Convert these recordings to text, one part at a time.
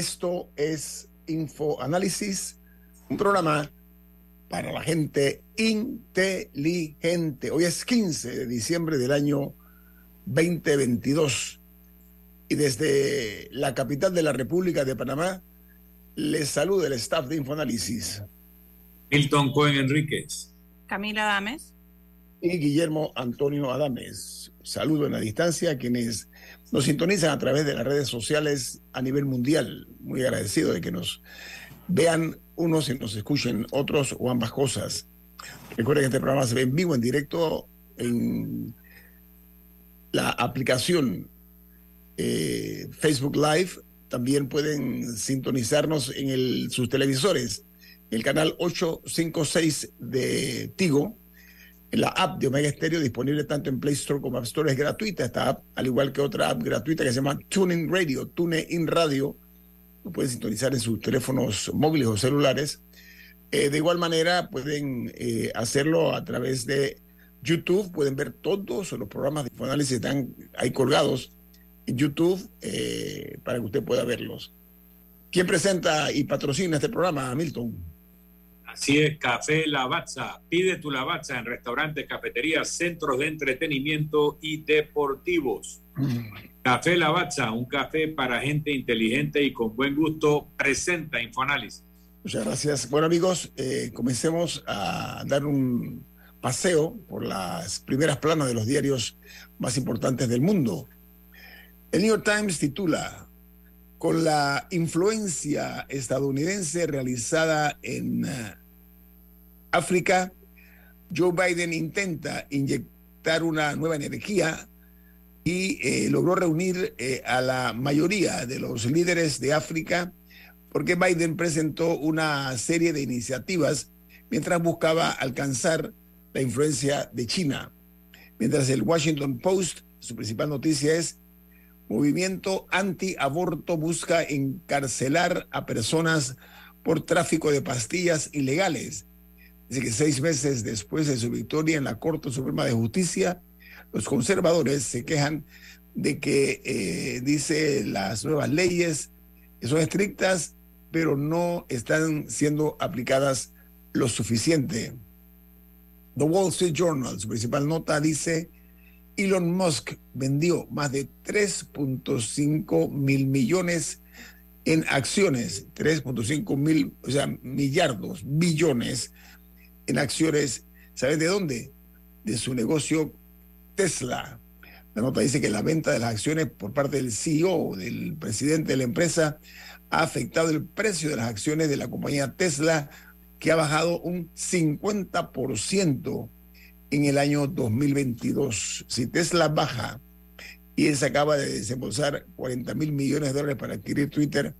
Esto es Infoanálisis, un programa para la gente inteligente. Hoy es 15 de diciembre del año 2022 y desde la capital de la República de Panamá les saluda el staff de Infoanálisis. Milton Cohen Enríquez. Camila Adames. Y Guillermo Antonio Adames. Saludo en la distancia a quienes nos sintonizan a través de las redes sociales a nivel mundial. Muy agradecido de que nos vean unos y nos escuchen otros o ambas cosas. Recuerden que este programa se ve en vivo, en directo, en la aplicación eh, Facebook Live. También pueden sintonizarnos en sus televisores, el canal 856 de Tigo la app de Omega Stereo disponible tanto en Play Store como App Store es gratuita esta app, al igual que otra app gratuita que se llama TuneIn Radio, TuneIn Radio, lo pueden sintonizar en sus teléfonos móviles o celulares. Eh, de igual manera pueden eh, hacerlo a través de YouTube, pueden ver todos los programas de análisis están ahí colgados en YouTube eh, para que usted pueda verlos. ¿Quién presenta y patrocina este programa, Milton? Así es, Café Lavazza. Pide tu Lavazza en restaurantes, cafeterías, centros de entretenimiento y deportivos. Café Lavazza, un café para gente inteligente y con buen gusto, presenta Infoanálisis. Muchas gracias. Bueno, amigos, eh, comencemos a dar un paseo por las primeras planas de los diarios más importantes del mundo. El New York Times titula con la influencia estadounidense realizada en eh, África, Joe Biden intenta inyectar una nueva energía y eh, logró reunir eh, a la mayoría de los líderes de África porque Biden presentó una serie de iniciativas mientras buscaba alcanzar la influencia de China. Mientras el Washington Post, su principal noticia es, movimiento anti-aborto busca encarcelar a personas por tráfico de pastillas ilegales. Dice que seis meses después de su victoria en la Corte Suprema de Justicia, los conservadores se quejan de que, eh, dice, las nuevas leyes son estrictas, pero no están siendo aplicadas lo suficiente. The Wall Street Journal, su principal nota, dice, Elon Musk vendió más de 3.5 mil millones en acciones, 3.5 mil, o sea, millardos, billones en acciones, ¿saben de dónde? De su negocio Tesla. La nota dice que la venta de las acciones por parte del CEO, del presidente de la empresa, ha afectado el precio de las acciones de la compañía Tesla, que ha bajado un 50% en el año 2022. Si Tesla baja y se acaba de desembolsar 40 mil millones de dólares para adquirir Twitter,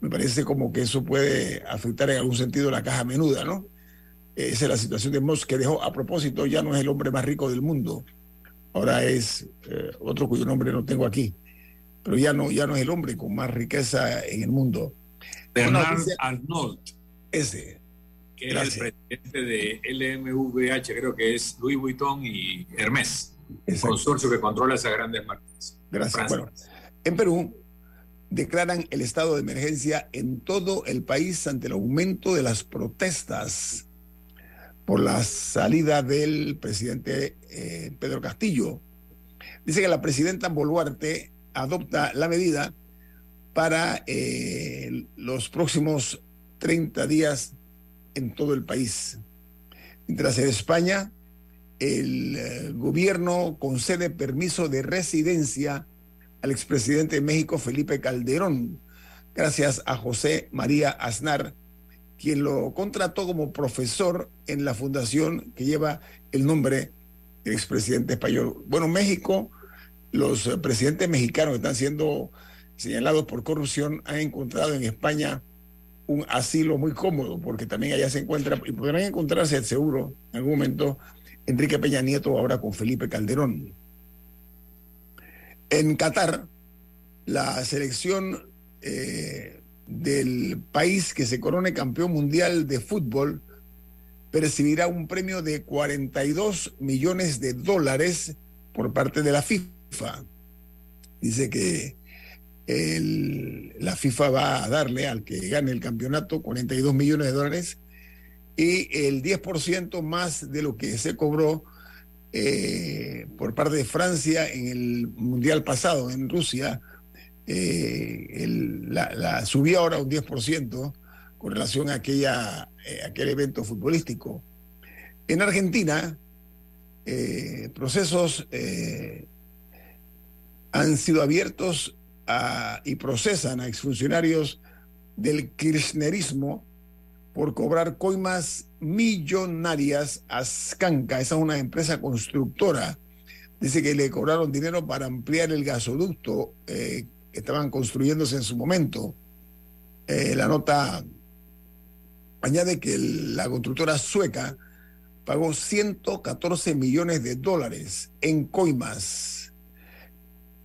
me parece como que eso puede afectar en algún sentido la caja menuda, ¿no? Esa es la situación de Musk que dejó. A propósito, ya no es el hombre más rico del mundo. Ahora es eh, otro cuyo nombre no tengo aquí. Pero ya no, ya no es el hombre con más riqueza en el mundo. Bernard Arnault. Ese. Que es el presidente de LMVH, creo que es Louis Vuitton y Hermès. El consorcio que controla esas grandes marcas. Gracias. Bueno, en Perú declaran el estado de emergencia en todo el país ante el aumento de las protestas por la salida del presidente eh, Pedro Castillo. Dice que la presidenta Boluarte adopta la medida para eh, los próximos 30 días en todo el país. Mientras en España, el eh, gobierno concede permiso de residencia al expresidente de México, Felipe Calderón, gracias a José María Aznar, quien lo contrató como profesor en la fundación que lleva el nombre del expresidente español. Bueno, México, los eh, presidentes mexicanos que están siendo señalados por corrupción han encontrado en España un asilo muy cómodo, porque también allá se encuentra, y podrán encontrarse seguro en algún momento, Enrique Peña Nieto ahora con Felipe Calderón. En Qatar, la selección eh, del país que se corone campeón mundial de fútbol percibirá un premio de 42 millones de dólares por parte de la FIFA. Dice que la FIFA va a darle al que gane el campeonato 42 millones de dólares y el 10% más de lo que se cobró eh, por parte de Francia en el Mundial pasado en Rusia, eh, la, subió ahora un 10% con relación a aquella, eh, aquel evento futbolístico. En Argentina, procesos han sido abiertos y procesan a exfuncionarios del kirchnerismo por cobrar coimas millonarias a Scanca. Esa es una empresa constructora. Dice que le cobraron dinero para ampliar el gasoducto eh, estaban construyéndose en su momento. Eh, la nota añade que la constructora sueca pagó 114 millones de dólares en coimas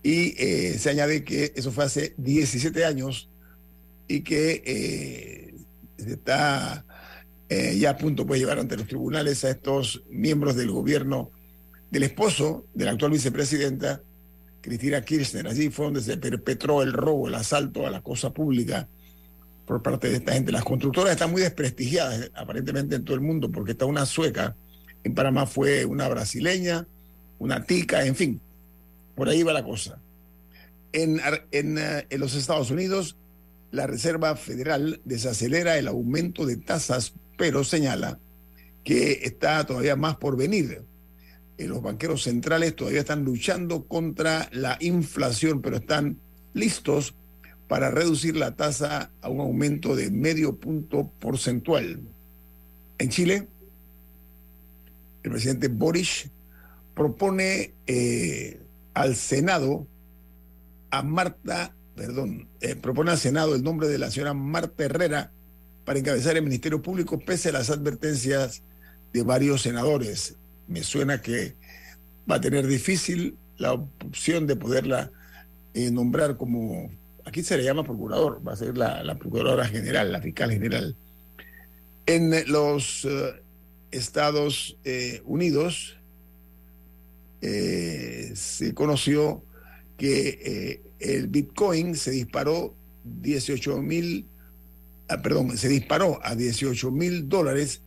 y eh, se añade que eso fue hace 17 años y que eh, está eh, ya a punto de llevar ante los tribunales a estos miembros del gobierno del esposo de la actual vicepresidenta, Cristina Kirchner. Allí fue donde se perpetró el robo, el asalto a la cosa pública por parte de esta gente. Las constructoras están muy desprestigiadas aparentemente en todo el mundo porque está una sueca, en Panamá fue una brasileña, una tica, en fin por ahí va la cosa. En, eh, en, los Estados Unidos, la Reserva Federal desacelera el aumento de tasas, pero señala que está todavía más por venir. Eh, los banqueros centrales todavía están luchando contra la inflación, pero están listos para reducir la tasa a un aumento de medio punto porcentual. En Chile, el presidente Boris propone eh, al Senado a Marta, perdón, eh, propone al Senado el nombre de la señora Marta Herrera para encabezar el Ministerio Público pese a las advertencias de varios senadores. Me suena que va a tener difícil la opción de poderla eh, nombrar como, aquí se le llama procurador, va a ser la, procuradora general, la fiscal general. En los eh, Estados Unidos, eh, se conoció que el Bitcoin se disparó 18 mil, ah, perdón, se disparó a 18 mil dólares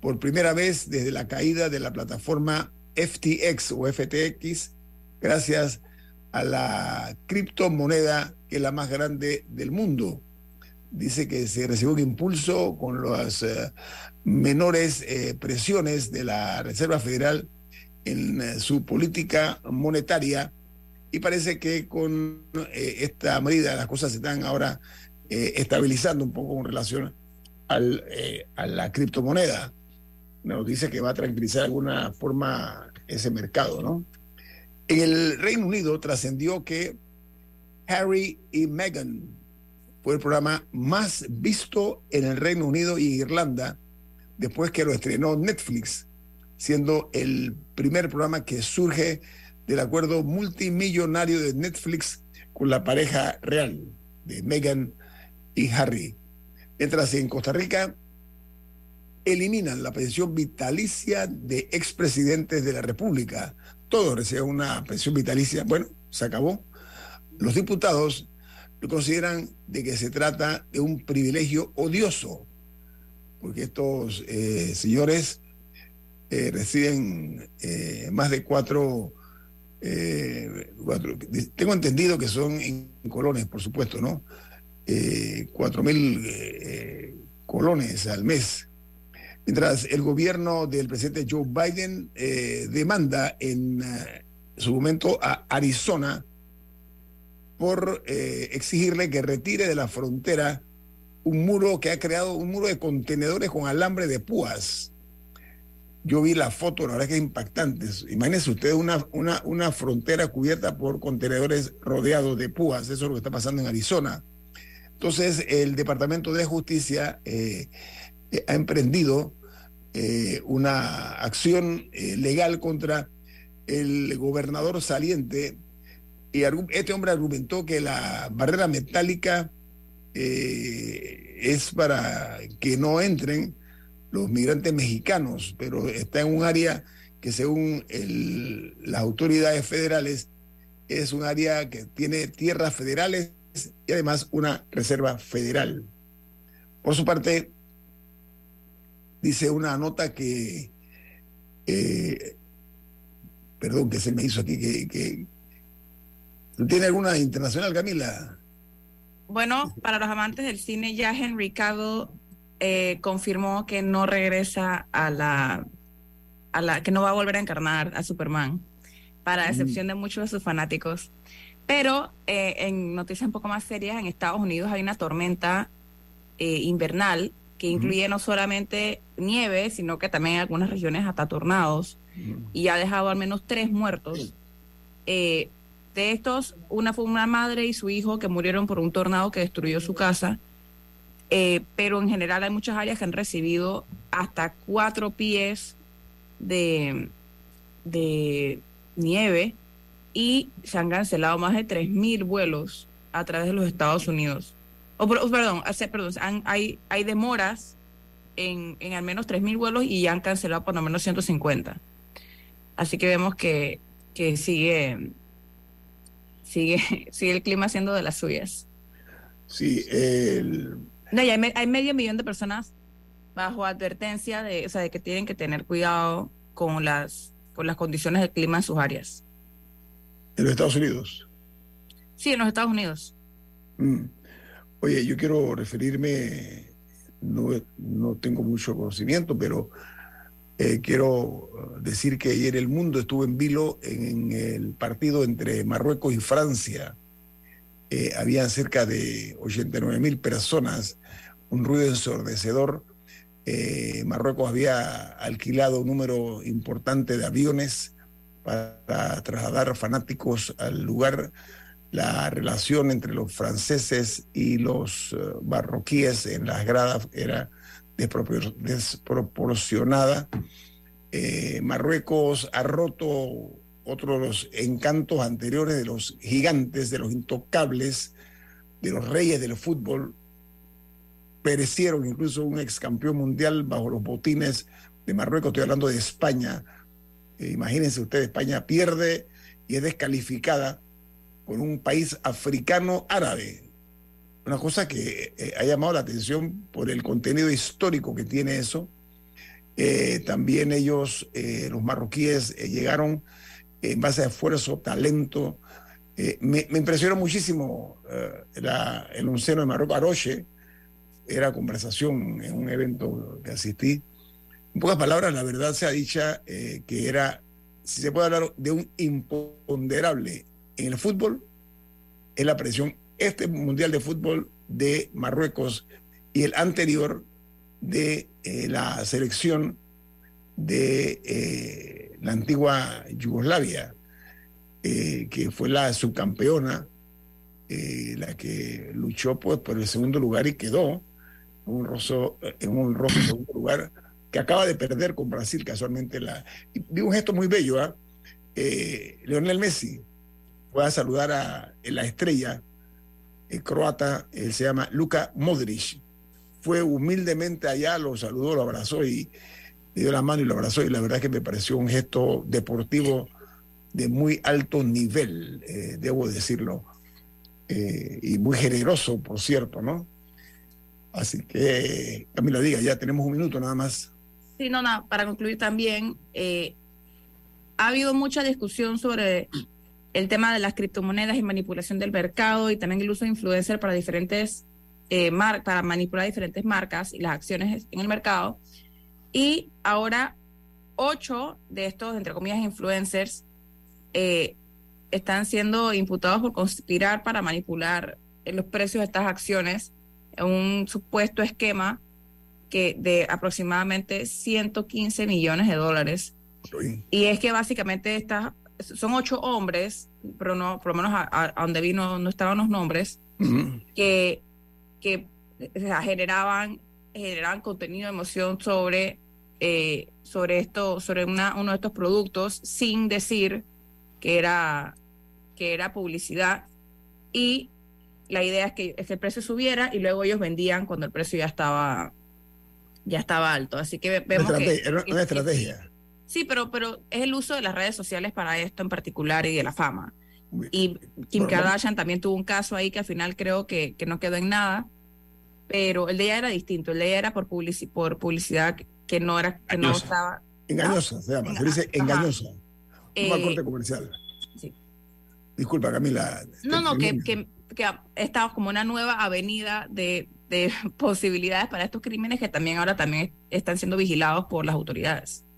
por primera vez desde la caída de la plataforma FTX o FTX, gracias a la criptomoneda que es la más grande del mundo. Dice que se recibió un impulso con las eh, menores presiones de la Reserva Federal en eh, su política monetaria y parece que con eh, esta medida las cosas se están ahora eh, estabilizando un poco con relación al, a la criptomoneda. Nos dice que va a tranquilizar de alguna forma ese mercado, ¿no? En el Reino Unido trascendió que Harry y Meghan fue el programa más visto en el Reino Unido y Irlanda después que lo estrenó Netflix siendo el primer programa que surge del acuerdo multimillonario de Netflix con la pareja real de Meghan y Harry. Mientras en Costa Rica eliminan la pensión vitalicia de expresidentes de la República. Todos reciben una pensión vitalicia. Bueno, se acabó. Los diputados consideran de que se trata de un privilegio odioso, porque estos eh, señores eh, residen eh, más de cuatro, cuatro, tengo entendido que son en colones, por supuesto, ¿no? cuatro mil colones al mes. Mientras el gobierno del presidente Joe Biden eh, demanda en eh, su momento a Arizona por eh, exigirle que retire de la frontera un muro que ha creado, un muro de contenedores con alambre de púas. Yo vi la foto, la verdad que es impactante. Imagínense ustedes una, una, una frontera cubierta por contenedores rodeados de púas. Eso es lo que está pasando en Arizona. Entonces, el Departamento de Justicia ha emprendido eh, una acción eh, legal contra el gobernador saliente y este hombre argumentó que la barrera metálica eh, es para que no entren los migrantes mexicanos, pero está en un área que según las autoridades federales es un área que tiene tierras federales y además una reserva federal. Por su parte, dice una nota que, eh, perdón, que se me hizo aquí, que, ¿tiene alguna internacional, Camila? Bueno, para los amantes del cine, ya Henry Cavill eh, confirmó que no regresa a la, a la, que no va a volver a encarnar a Superman, para mm. excepción de muchos de sus fanáticos. Pero eh, en noticias un poco más serias, en Estados Unidos hay una tormenta invernal que incluye no solamente nieve, sino que también en algunas regiones hasta tornados, y ha dejado al menos tres muertos. Eh, de estos, una fue una madre y su hijo que murieron por un tornado que destruyó su casa, eh, pero en general hay muchas áreas que han recibido hasta cuatro pies de, de nieve y se han cancelado más de 3.000 vuelos a través de los Estados Unidos o, perdón, perdón hay, hay demoras en, en al menos 3.000 vuelos y ya han cancelado por lo menos 150. Así que vemos que, que sigue, sigue, sigue el clima siendo de las suyas. Sí, el... No, hay, hay, medio millón de personas bajo advertencia de, o sea, de que tienen que tener cuidado con las, con las condiciones del clima en sus áreas. ¿En los Estados Unidos? Sí, en los Estados Unidos. Mm. Oye, yo quiero referirme, no, no tengo mucho conocimiento, pero eh, quiero decir que ayer el mundo estuvo en vilo en, el partido entre Marruecos y Francia. Eh, habían cerca de 89 mil personas, un ruido ensordecedor. Eh, Marruecos había alquilado un número importante de aviones para trasladar fanáticos al lugar la relación entre los franceses y los uh, marroquíes en las gradas era desproporcionada. Eh, Marruecos ha roto otro de los encantos anteriores de los gigantes, de los intocables, de los reyes del fútbol. Perecieron incluso un ex campeón mundial bajo los botines de Marruecos. Estoy hablando de España. Eh, imagínense ustedes, España pierde y es descalificada con un país africano árabe. Una cosa que eh, ha llamado la atención por el contenido histórico que tiene eso. Eh, también ellos, eh, los marroquíes, llegaron en base a esfuerzo, talento. Me, impresionó muchísimo el onceno de Marruecos, Aroche, era conversación en un evento que asistí. En pocas palabras, la verdad se ha dicha que era, si se puede hablar de un imponderable en el fútbol es la presión este Mundial de Fútbol de Marruecos y el anterior de eh, la selección de eh, la antigua Yugoslavia, eh, que fue la subcampeona, la que luchó pues, por el segundo lugar y quedó en un roso, en un roso segundo lugar, que acaba de perder con Brasil casualmente. La, vi un gesto muy bello, ¿ah? Leonel Messi voy a saludar a la estrella el croata, él se llama Luka Modric. Fue humildemente allá, lo saludó, lo abrazó y le dio la mano y lo abrazó. Y la verdad que me pareció un gesto deportivo de muy alto nivel, eh, debo decirlo. Eh, y muy generoso, por cierto, ¿no? Así que, Camila, diga, ya tenemos un minuto nada más. Sí, no, nada, para concluir también, eh, ha habido mucha discusión sobre el tema de las criptomonedas y manipulación del mercado y también el uso de influencer para diferentes eh, para manipular diferentes marcas y las acciones en el mercado. Y ahora ocho de estos, entre comillas, influencers eh, están siendo imputados por conspirar para manipular los precios de estas acciones en un supuesto esquema que de aproximadamente 115 millones de dólares. Y es que básicamente estas son ocho hombres, pero no, por lo menos a, donde vino no estaban los nombres, que, que generaban, generaban contenido de emoción sobre, eh, sobre esto, sobre una, uno de estos productos sin decir que era, que era publicidad. Y la idea es que, el precio subiera y luego ellos vendían cuando el precio ya estaba ya estaba alto. Así que vemos que, era una estrategia. Sí, pero, pero es el uso de las redes sociales para esto en particular y de la fama. Y Kim Kardashian también tuvo un caso ahí que al final creo que, que, no quedó en nada, pero el de ella era distinto, el de ella era por, por publicidad que no era que no estaba engañosa, se llama, se dice engañosa. Eh, una corte comercial. Sí. Disculpa, Camila. No, no, que, que, que estaba como una nueva avenida de, de posibilidades para estos crímenes que también ahora también están siendo vigilados por las autoridades.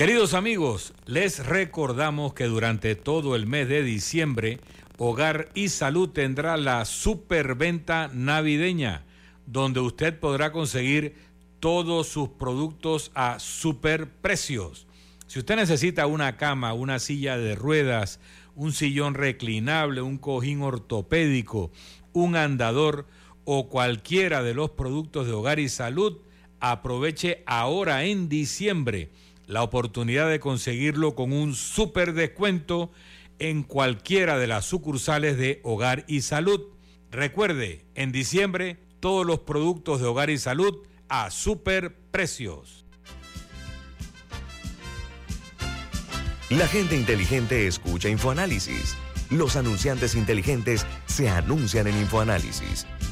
Queridos amigos, les recordamos que durante todo el mes de diciembre, Hogar y Salud tendrá la superventa navideña, donde usted podrá conseguir todos sus productos a superprecios. Si usted necesita una cama, una silla de ruedas, un sillón reclinable, un cojín ortopédico, un andador o cualquiera de los productos de hogar y salud, aproveche ahora en diciembre la oportunidad de conseguirlo con un super descuento en cualquiera de las sucursales de Hogar y Salud. Recuerde, en diciembre todos los productos de Hogar y Salud a super precios. La gente inteligente escucha InfoAnálisis. Los anunciantes inteligentes se anuncian en InfoAnálisis.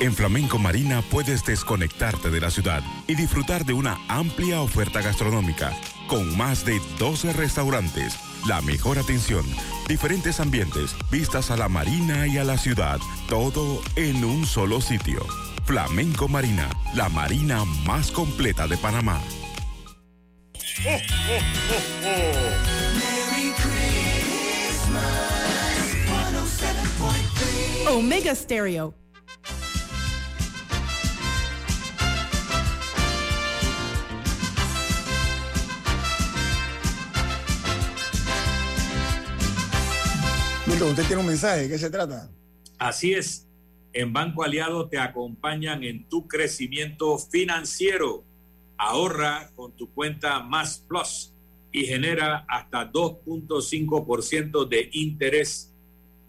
En Flamenco Marina puedes desconectarte de la ciudad y disfrutar de una amplia oferta gastronómica, con más de 12 restaurantes, la mejor atención, diferentes ambientes, vistas a la marina y a la ciudad, todo en un solo sitio. Flamenco Marina, la marina más completa de Panamá. Omega Stereo usted tiene un mensaje, ¿de qué se trata? Así es. En Banco Aliado te acompañan en tu crecimiento financiero. Ahorra con tu cuenta Más Plus y genera hasta 2.5% de interés.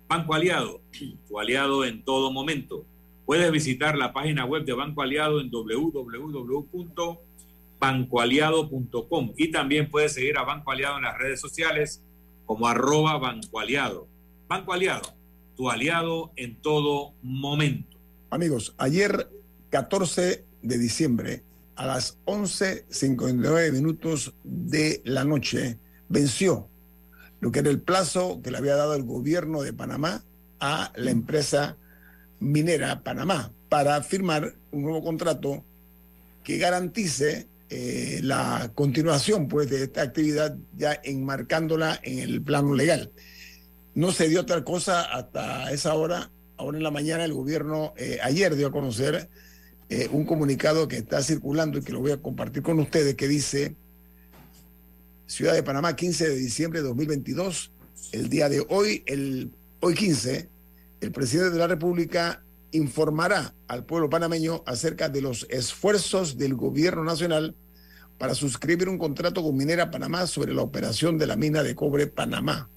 Banco Aliado, tu aliado en todo momento. Puedes visitar la página web de Banco Aliado en www.bancoaliado.com y también puedes seguir a Banco Aliado en las redes sociales como arroba Banco Aliado. Banco Aliado, tu aliado en todo momento. Amigos, ayer 14 de diciembre a las 11.59 minutos de la noche venció lo que era el plazo que le había dado el gobierno de Panamá a la empresa minera Panamá para firmar un nuevo contrato que garantice eh, la continuación pues, de esta actividad ya enmarcándola en el plano legal. No se dio tal cosa hasta esa hora. Ahora en la mañana el gobierno eh, ayer dio a conocer eh, un comunicado que está circulando y que lo voy a compartir con ustedes que dice Ciudad de Panamá, 15 de diciembre de 2022. El día de hoy el Hoy 15, el presidente de la República informará al pueblo panameño acerca de los esfuerzos del gobierno nacional para suscribir un contrato con Minera Panamá sobre la operación de la mina de cobre Panamá.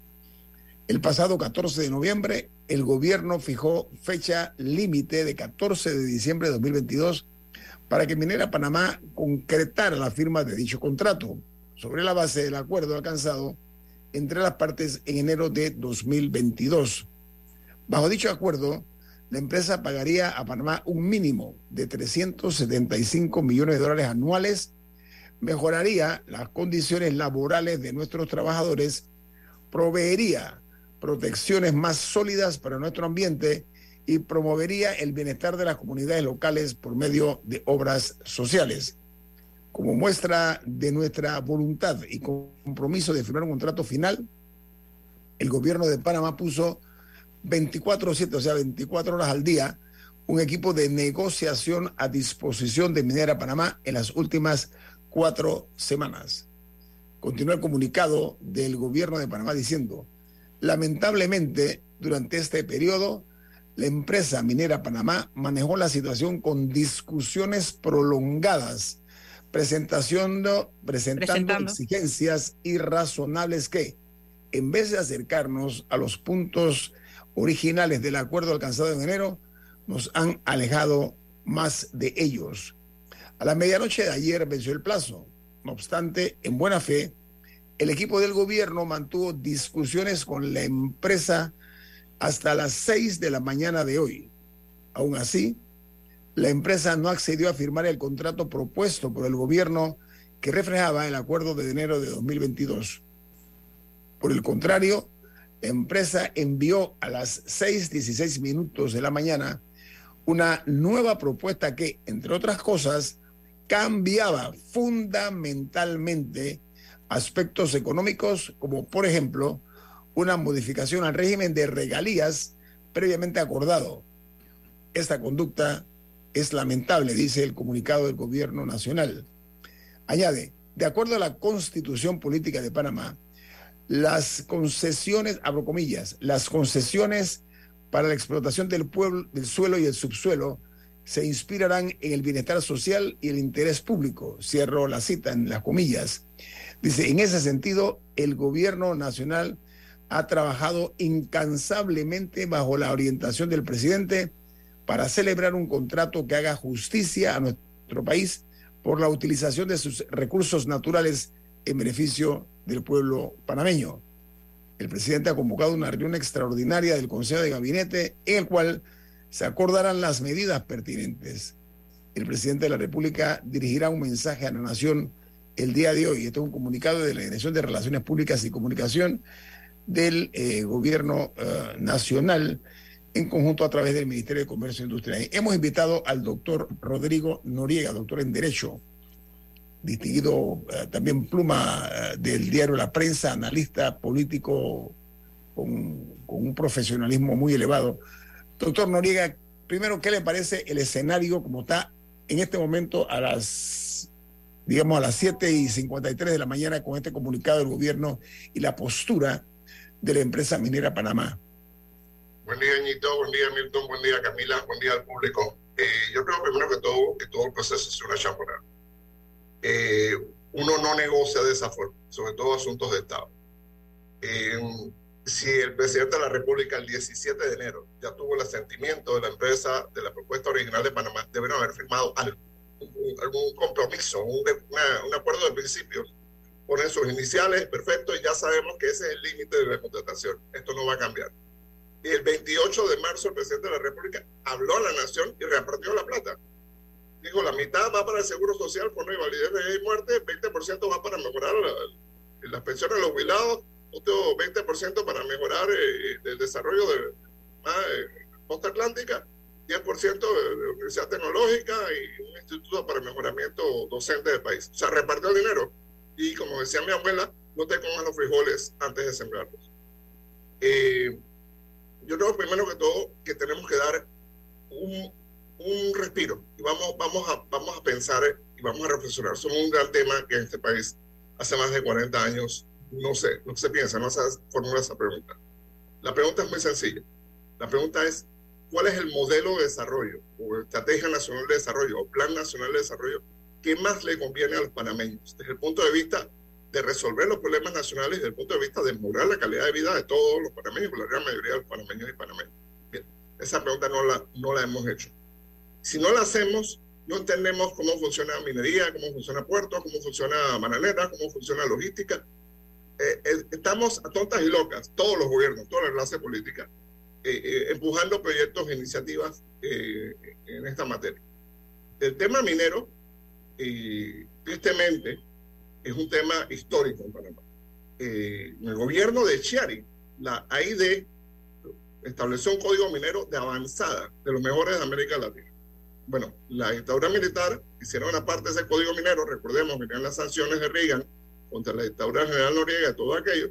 El pasado 14 de noviembre, el gobierno fijó fecha límite de 14 de diciembre de 2022 para que Minera Panamá concretara la firma de dicho contrato sobre la base del acuerdo alcanzado entre las partes en enero de 2022. Bajo dicho acuerdo, la empresa pagaría a Panamá un mínimo de 375 millones de dólares anuales, mejoraría las condiciones laborales de nuestros trabajadores, proveería protecciones más sólidas para nuestro ambiente y promovería el bienestar de las comunidades locales por medio de obras sociales. Como muestra de nuestra voluntad y compromiso de firmar un contrato final, el gobierno de Panamá puso 24-7, o sea, 24 horas al día, un equipo de negociación a disposición de Minera Panamá en las últimas cuatro semanas. Continúa el comunicado del gobierno de Panamá diciendo, lamentablemente, durante este periodo, la empresa minera Panamá manejó la situación con discusiones prolongadas, presentación, presentando, exigencias irrazonables que, en vez de acercarnos a los puntos originales del acuerdo alcanzado en enero nos han alejado más de ellos. A la medianoche de ayer venció el plazo. No obstante, en buena fe, el equipo del gobierno mantuvo discusiones con la empresa hasta las seis de la mañana de hoy. Aún así, la empresa no accedió a firmar el contrato propuesto por el gobierno que reflejaba el acuerdo de enero de 2022. Por el contrario, la empresa envió a las 6.16 minutos de la mañana una nueva propuesta que, entre otras cosas, cambiaba fundamentalmente aspectos económicos, como por ejemplo una modificación al régimen de regalías previamente acordado. Esta conducta es lamentable, dice el comunicado del gobierno nacional. Añade, de acuerdo a la constitución política de Panamá, las concesiones, abro comillas, las concesiones para la explotación del pueblo, del suelo y el subsuelo se inspirarán en el bienestar social y el interés público. Cierro la cita en las comillas. Dice, en ese sentido, el gobierno nacional ha trabajado incansablemente bajo la orientación del presidente para celebrar un contrato que haga justicia a nuestro país por la utilización de sus recursos naturales en beneficio del pueblo panameño. El presidente ha convocado una reunión extraordinaria del Consejo de Gabinete en el cual se acordarán las medidas pertinentes. El presidente de la República dirigirá un mensaje a la nación el día de hoy. Este es un comunicado de la Dirección de Relaciones Públicas y Comunicación del eh, Gobierno eh, Nacional en conjunto a través del Ministerio de Comercio e Industria. Hemos invitado al doctor Rodrigo Noriega, doctor en Derecho, distinguido eh, también pluma eh, del diario La Prensa, analista político con, un profesionalismo muy elevado. Doctor Noriega, primero, ¿qué le parece el escenario como está en este momento a las, digamos, a las 7 y 53 de la mañana con este comunicado del gobierno y la postura de la empresa minera Panamá? Buen día, Ñito, buen día, Milton, buen día, Camila, buen día al público. Eh, yo creo primero que todo que todo el proceso es una champorada eh, uno no negocia de esa forma, sobre todo asuntos de Estado. Eh, si el presidente de la República el 17 de enero ya tuvo el asentimiento de la empresa de la propuesta original de Panamá, deben haber firmado algo, algún compromiso, un, un acuerdo de principios. Ponen sus iniciales, perfecto, y ya sabemos que ese es el límite de la contratación. Esto no va a cambiar. Y el 28 de marzo el presidente de la República habló a la nación y repartió la plata digo, la mitad va para el seguro social por no invalidez de muerte, 20% va para mejorar las pensiones de los jubilados, otro 20% para mejorar eh, el desarrollo de la eh, costa atlántica, 10% de, de Universidad Tecnológica y un instituto para mejoramiento docente del país. O sea, repartió el dinero. Y como decía mi abuela, no te comas los frijoles antes de sembrarlos. Eh, yo creo primero que todo que tenemos que dar un un respiro y vamos, vamos, a, vamos a pensar y vamos a reflexionar sobre un gran tema que en este país hace más de 40 años no sé, no se piensa, no se formula esa pregunta. La pregunta es muy sencilla. La pregunta es, ¿cuál es el modelo de desarrollo o estrategia nacional de desarrollo o plan nacional de desarrollo que más le conviene a los panameños desde el punto de vista de resolver los problemas nacionales desde el punto de vista de mejorar la calidad de vida de todos los panameños, la gran mayoría de los panameños y panameñas? Bien, esa pregunta no la, no la hemos hecho. Si no la hacemos, no entendemos cómo funciona minería, cómo funciona puerto, cómo funciona mananera, cómo funciona logística. Eh, eh, estamos a tontas y locas, todos los gobiernos, toda la clase política, eh, empujando proyectos e iniciativas en esta materia. El tema minero, tristemente, es un tema histórico en Panamá. en el gobierno de Chiari, la AID estableció un código minero de avanzada, de los mejores de América Latina bueno, la dictadura militar hicieron una parte de ese código minero, recordemos, venían las sanciones de Reagan contra la dictadura general Noriega todo aquello,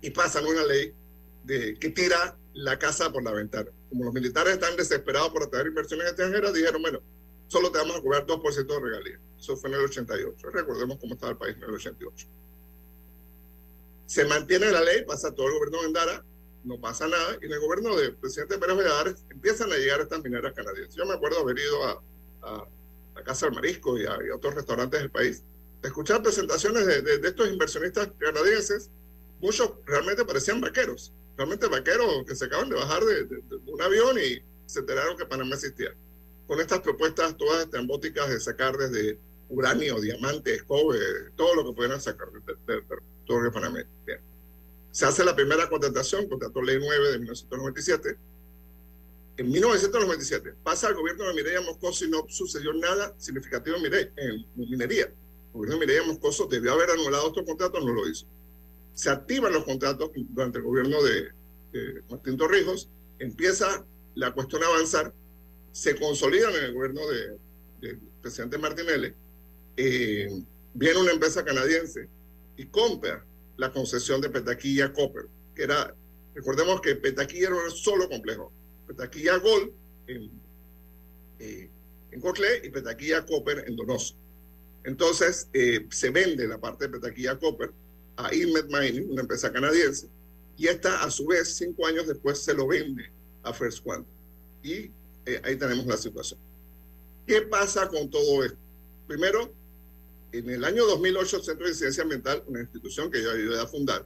y pasan una ley de, que tira la casa por la ventana. Como los militares están desesperados por atraer inversiones extranjeras, dijeron, bueno, solo te vamos a cobrar 2% de regalías. Eso fue en el 88. Recordemos cómo estaba el país en el 88. Se mantiene la ley, pasa todo el gobierno de Endara, no pasa nada. Y en el gobierno del presidente Pérez Valladares empiezan a llegar estas mineras canadienses. Yo me acuerdo haber ido a, la Casa del Marisco y a, otros restaurantes del país, escuchar presentaciones de, estos inversionistas canadienses. Muchos realmente parecían vaqueros, realmente vaqueros que se acaban de bajar de, un avión y se enteraron que Panamá existía. Con estas propuestas todas estrambóticas de sacar desde uranio, diamantes, cobre, todo lo que pudieran sacar del territorio panameño. Bien. Se hace la primera contratación, contrató Ley 9 de 1997. En 1997 pasa al gobierno de Mireya Moscoso y no sucedió nada significativo en, minería. El gobierno de Mireya Moscoso debió haber anulado estos contratos, no lo hizo. Se activan los contratos durante el gobierno de, Martín Torrijos, empieza la cuestión a avanzar, se consolidan en el gobierno del presidente Martinelli, eh, viene una empresa canadiense y compra la concesión de Petaquilla Copper, que era, recordemos que Petaquilla era un solo complejo, Petaquilla Gold en, eh, en y Petaquilla Copper en Donoso. Entonces eh, se vende la parte de Petaquilla Copper a Inmet Mining, una empresa canadiense, y esta a su vez, cinco años después, se lo vende a First Quantum. Y eh, ahí tenemos la situación. ¿Qué pasa con todo esto? Primero, en el año 2008 el Centro de Ciencia Ambiental, una institución que yo ayudé a fundar,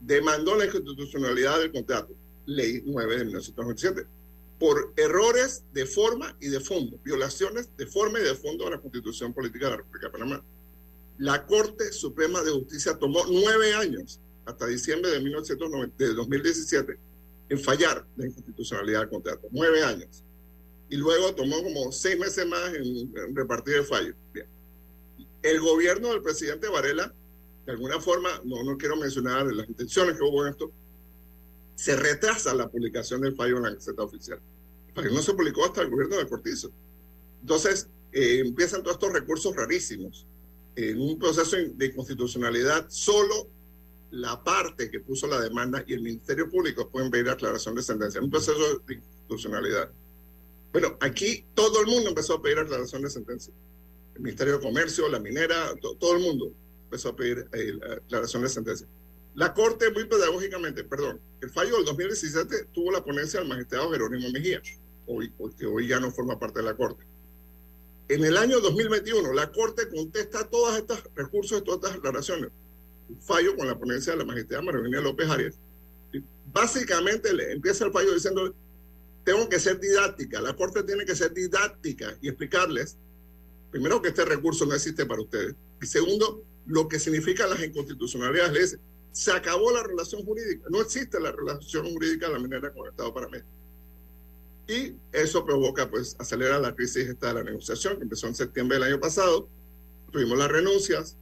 demandó la institucionalidad del contrato, ley 9 de 1997, por errores de forma y de fondo, violaciones de forma y de fondo de la Constitución Política de la República de Panamá. La Corte Suprema de Justicia tomó nueve años, hasta diciembre de, 1990, de 2017, en fallar la inconstitucionalidad del contrato. Nueve años. Y luego tomó como seis meses más en, en repartir el fallo. Bien el gobierno del presidente Varela, de alguna forma, no, no quiero mencionar las intenciones que hubo en esto, se retrasa la publicación del fallo en la Gaceta Oficial. El fallo no se publicó hasta el gobierno de Cortizo. Entonces, eh, empiezan todos estos recursos rarísimos. En un proceso de constitucionalidad, solo la parte que puso la demanda y el Ministerio Público pueden pedir aclaración de sentencia. En un proceso de constitucionalidad. Bueno, aquí todo el mundo empezó a pedir aclaración de sentencia el Ministerio de Comercio, la minera, todo el mundo empezó a pedir eh, la aclaración de sentencia. La Corte, muy pedagógicamente, perdón, el fallo del 2017 tuvo la ponencia del magistrado Jerónimo Mejía, hoy, que hoy ya no forma parte de la Corte. En el año 2021, la Corte contesta todos estos recursos, todas estas aclaraciones. Un fallo con la ponencia de la magistrada María López Arias. básicamente le empieza el fallo diciendo, tengo que ser didáctica, la Corte tiene que ser didáctica y explicarles primero que este recurso no existe para ustedes y segundo lo que significa las inconstitucionalidades se acabó la relación jurídica no existe la relación jurídica de la minera con el Estado panameño y eso provoca pues acelera la crisis esta de la negociación que empezó en septiembre del año pasado. Tuvimos las renuncias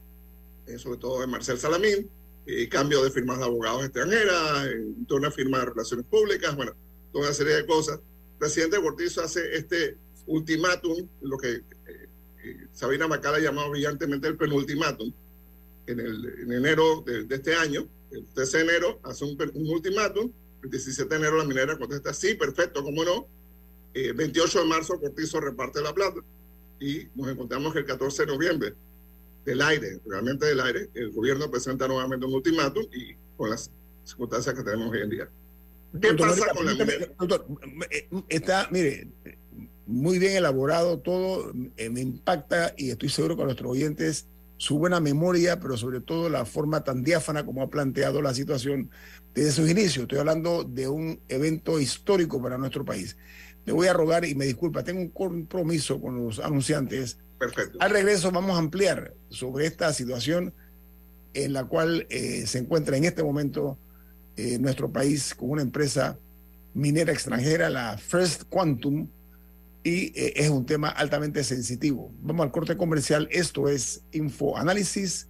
eh, sobre todo de Marcel Salamín eh, cambio de firmas de abogados extranjeras eh, toda una firma de relaciones públicas bueno toda una serie de cosas. El presidente Cortizo hace este ultimátum lo que Sabina Macala ha llamado brillantemente el penultimátum, en, el, en enero de, este año, el 13 de enero, hace un, un ultimátum, el 17 de enero la minera contesta, sí, perfecto, cómo no, eh, 28 de marzo Cortizo reparte la plata y nos encontramos que el 14 de noviembre del aire, realmente del aire, el gobierno presenta nuevamente un ultimátum y con las circunstancias que tenemos hoy en día. ¿Qué pasa con la doctor, eh, está, mire, muy bien elaborado todo, eh, me impacta y estoy seguro que a nuestros oyentes su buena memoria, pero sobre todo la forma tan diáfana como ha planteado la situación desde sus inicios. Estoy hablando de un evento histórico para nuestro país. Le voy a rogar y me disculpa, tengo un compromiso con los anunciantes. Perfecto. Al regreso vamos a ampliar sobre esta situación en la cual eh, se encuentra en este momento eh, nuestro país con una empresa minera extranjera, la First Quantum, y eh, es un tema altamente sensitivo. Vamos al corte comercial. Esto es Info Análisis,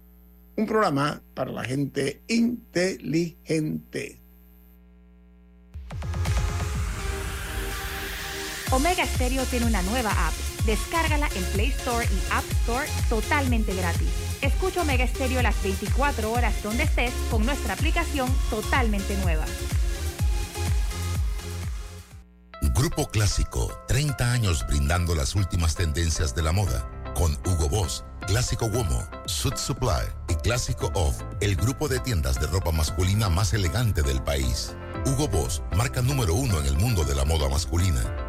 un programa para la gente inteligente. Omega Stereo tiene una nueva app. Descárgala en Play Store y App Store totalmente gratis. Escucha Omega Stereo las 24 horas donde estés con nuestra aplicación totalmente nueva. Grupo Clásico, 30 años brindando las últimas tendencias de la moda. Con Hugo Boss, Clásico Womo, Suit Supply y Clásico Off, el grupo de tiendas de ropa masculina más elegante del país. Hugo Boss, marca número uno en el mundo de la moda masculina.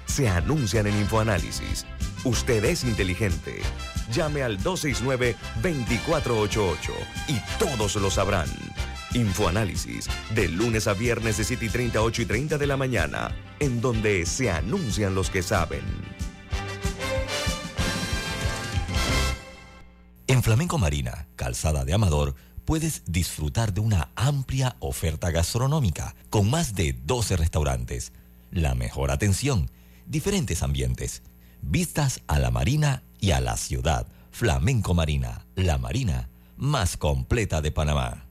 se anuncian en InfoAnálisis. Usted es inteligente. Llame al 269-2488 y todos lo sabrán. Infoanálisis, de lunes a viernes de 7 y 30, 8 y 30 de la mañana, en donde se anuncian los que saben. En Flamenco Marina, Calzada de Amador, puedes disfrutar de una amplia oferta gastronómica con más de 12 restaurantes, la mejor atención, diferentes ambientes, vistas a la marina y a la ciudad. Flamenco Marina, la marina más completa de Panamá.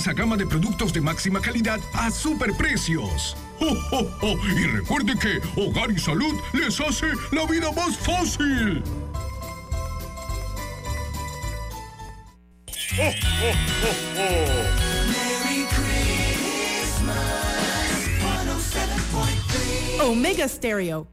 extensa gama de productos de máxima calidad a superprecios. ¡Oh, Y recuerde que Hogar y Salud les hace la vida más fácil. Omega Stereo.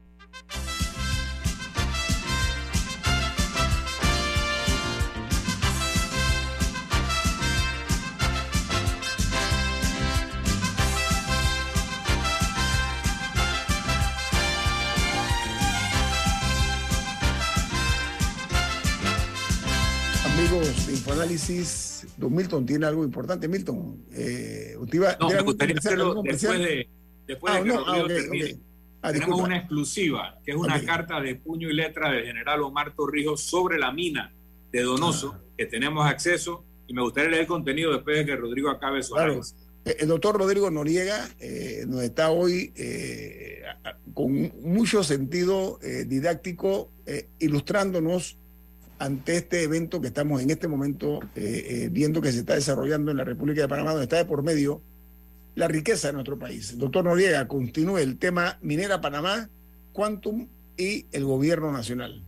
De Infoanálisis, don Milton tiene algo importante. Milton, eh, usted iba- No, ¿tiene me gustaría hacerlo después de, después Ah, de que no, ah, termine. Ah, Tenemos disculpa. una exclusiva, que es una carta de puño y letra del general Omar Torrijos sobre la mina de Donoso, Ah. que tenemos acceso, y me gustaría leer el contenido después de que Rodrigo acabe su Claro. análisis. Eh, El doctor Rodrigo Noriega eh, nos está hoy eh, con mucho sentido eh, didáctico, ilustrándonos ante este evento que estamos en este momento eh, eh, viendo que se está desarrollando en la República de Panamá, donde está de por medio la riqueza de nuestro país. Doctor Noriega, continúe el tema Minera Panamá, Quantum y el gobierno nacional.